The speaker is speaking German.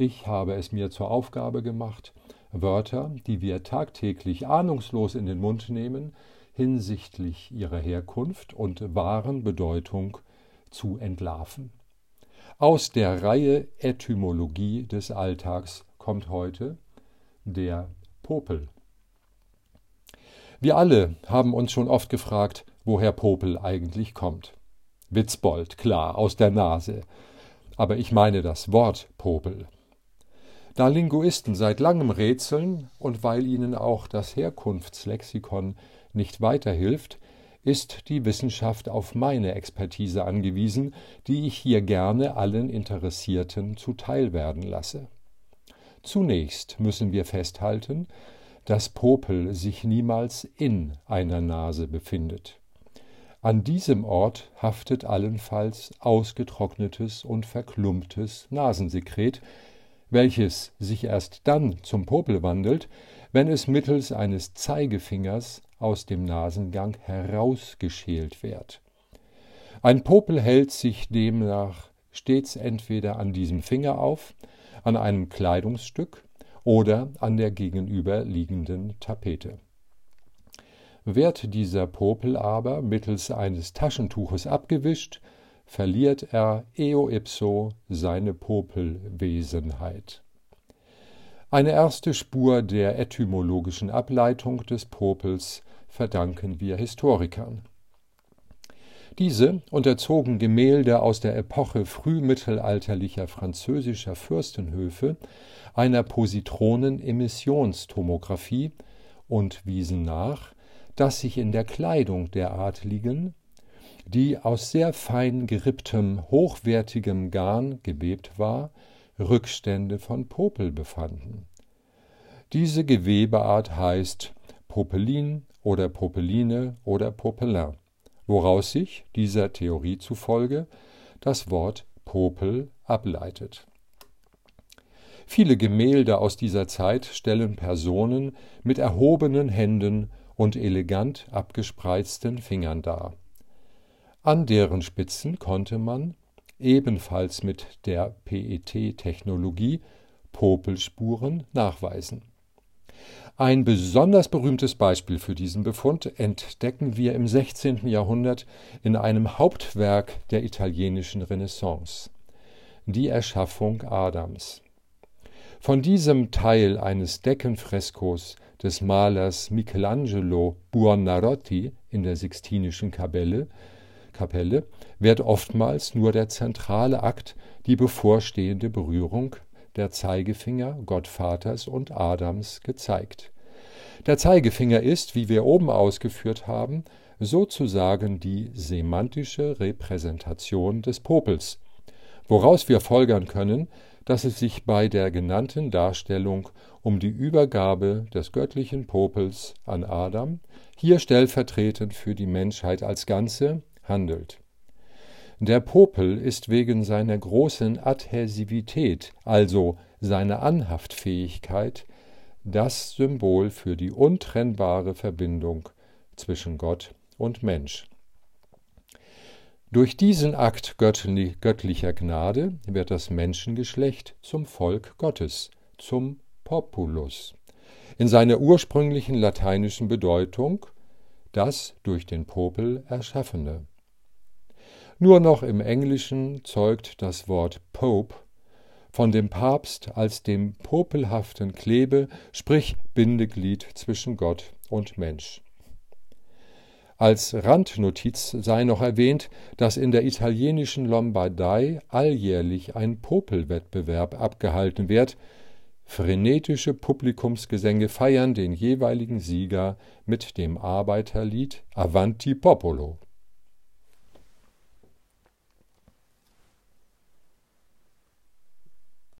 Ich habe es mir zur Aufgabe gemacht, Wörter, die wir tagtäglich ahnungslos in den Mund nehmen, hinsichtlich ihrer Herkunft und wahren Bedeutung zu entlarven. Aus der Reihe Etymologie des Alltags kommt heute der Popel. Wir alle haben uns schon oft gefragt, woher Popel eigentlich kommt. Witzbold, klar, aus der Nase. Aber ich meine das Wort Popel. Da Linguisten seit langem rätseln und weil ihnen auch das Herkunftslexikon nicht weiterhilft, ist die Wissenschaft auf meine Expertise angewiesen, die ich hier gerne allen Interessierten zuteil werden lasse. Zunächst müssen wir festhalten, dass Popel sich niemals in einer Nase befindet. An diesem Ort haftet allenfalls ausgetrocknetes und verklumptes Nasensekret, welches sich erst dann zum Popel wandelt, wenn es mittels eines Zeigefingers aus dem Nasengang herausgeschält wird. Ein Popel hält sich demnach stets entweder an diesem Finger auf, an einem Kleidungsstück oder an der gegenüberliegenden Tapete. Wird dieser Popel aber mittels eines Taschentuches abgewischt, verliert er eo ipso seine Popelwesenheit. Eine erste Spur der etymologischen Ableitung des Popels verdanken wir Historikern. Diese unterzogen Gemälde aus der Epoche frühmittelalterlicher französischer Fürstenhöfe einer Positronen-Emissionstomographie und wiesen nach, dass sich in der Kleidung der Adligen, die aus sehr fein geripptem, hochwertigem Garn gewebt war, Rückstände von Popel befanden. Diese Gewebeart heißt Popelin oder Popeline oder Popelin, woraus sich, dieser Theorie zufolge, das Wort Popel ableitet. Viele Gemälde aus dieser Zeit stellen Personen mit erhobenen Händen und elegant abgespreizten Fingern dar. An deren Spitzen konnte man, ebenfalls mit der PET-Technologie, Popelspuren nachweisen. Ein besonders berühmtes Beispiel für diesen Befund entdecken wir im 16. Jahrhundert in einem Hauptwerk der italienischen Renaissance, die Erschaffung Adams. Von diesem Teil eines Deckenfreskos des Malers Michelangelo Buonarroti in der Sixtinischen Kapelle, Kapelle wird oftmals nur der zentrale Akt, die bevorstehende Berührung der Zeigefinger Gottvaters und Adams gezeigt. Der Zeigefinger ist, wie wir oben ausgeführt haben, sozusagen die semantische Repräsentation des Popels, woraus wir folgern können, dass es sich bei der genannten Darstellung um die Übergabe des göttlichen Popels an Adam, hier stellvertretend für die Menschheit als Ganze, handelt. Der Popel ist wegen seiner großen Adhäsivität, also seiner Anhaftfähigkeit, das Symbol für die untrennbare Verbindung zwischen Gott und Mensch. Durch diesen Akt göttlicher Gnade wird das Menschengeschlecht zum Volk Gottes, zum Populus, in seiner ursprünglichen lateinischen Bedeutung das durch den Popel Erschaffene. Nur noch im Englischen zeugt das Wort Pope von dem Papst als dem popelhaften Klebe, sprich Bindeglied zwischen Gott und Mensch. Als Randnotiz sei noch erwähnt, dass in der italienischen Lombardei alljährlich ein Popelwettbewerb abgehalten wird. Frenetische Publikumsgesänge feiern den jeweiligen Sieger mit dem Arbeiterlied Avanti Popolo.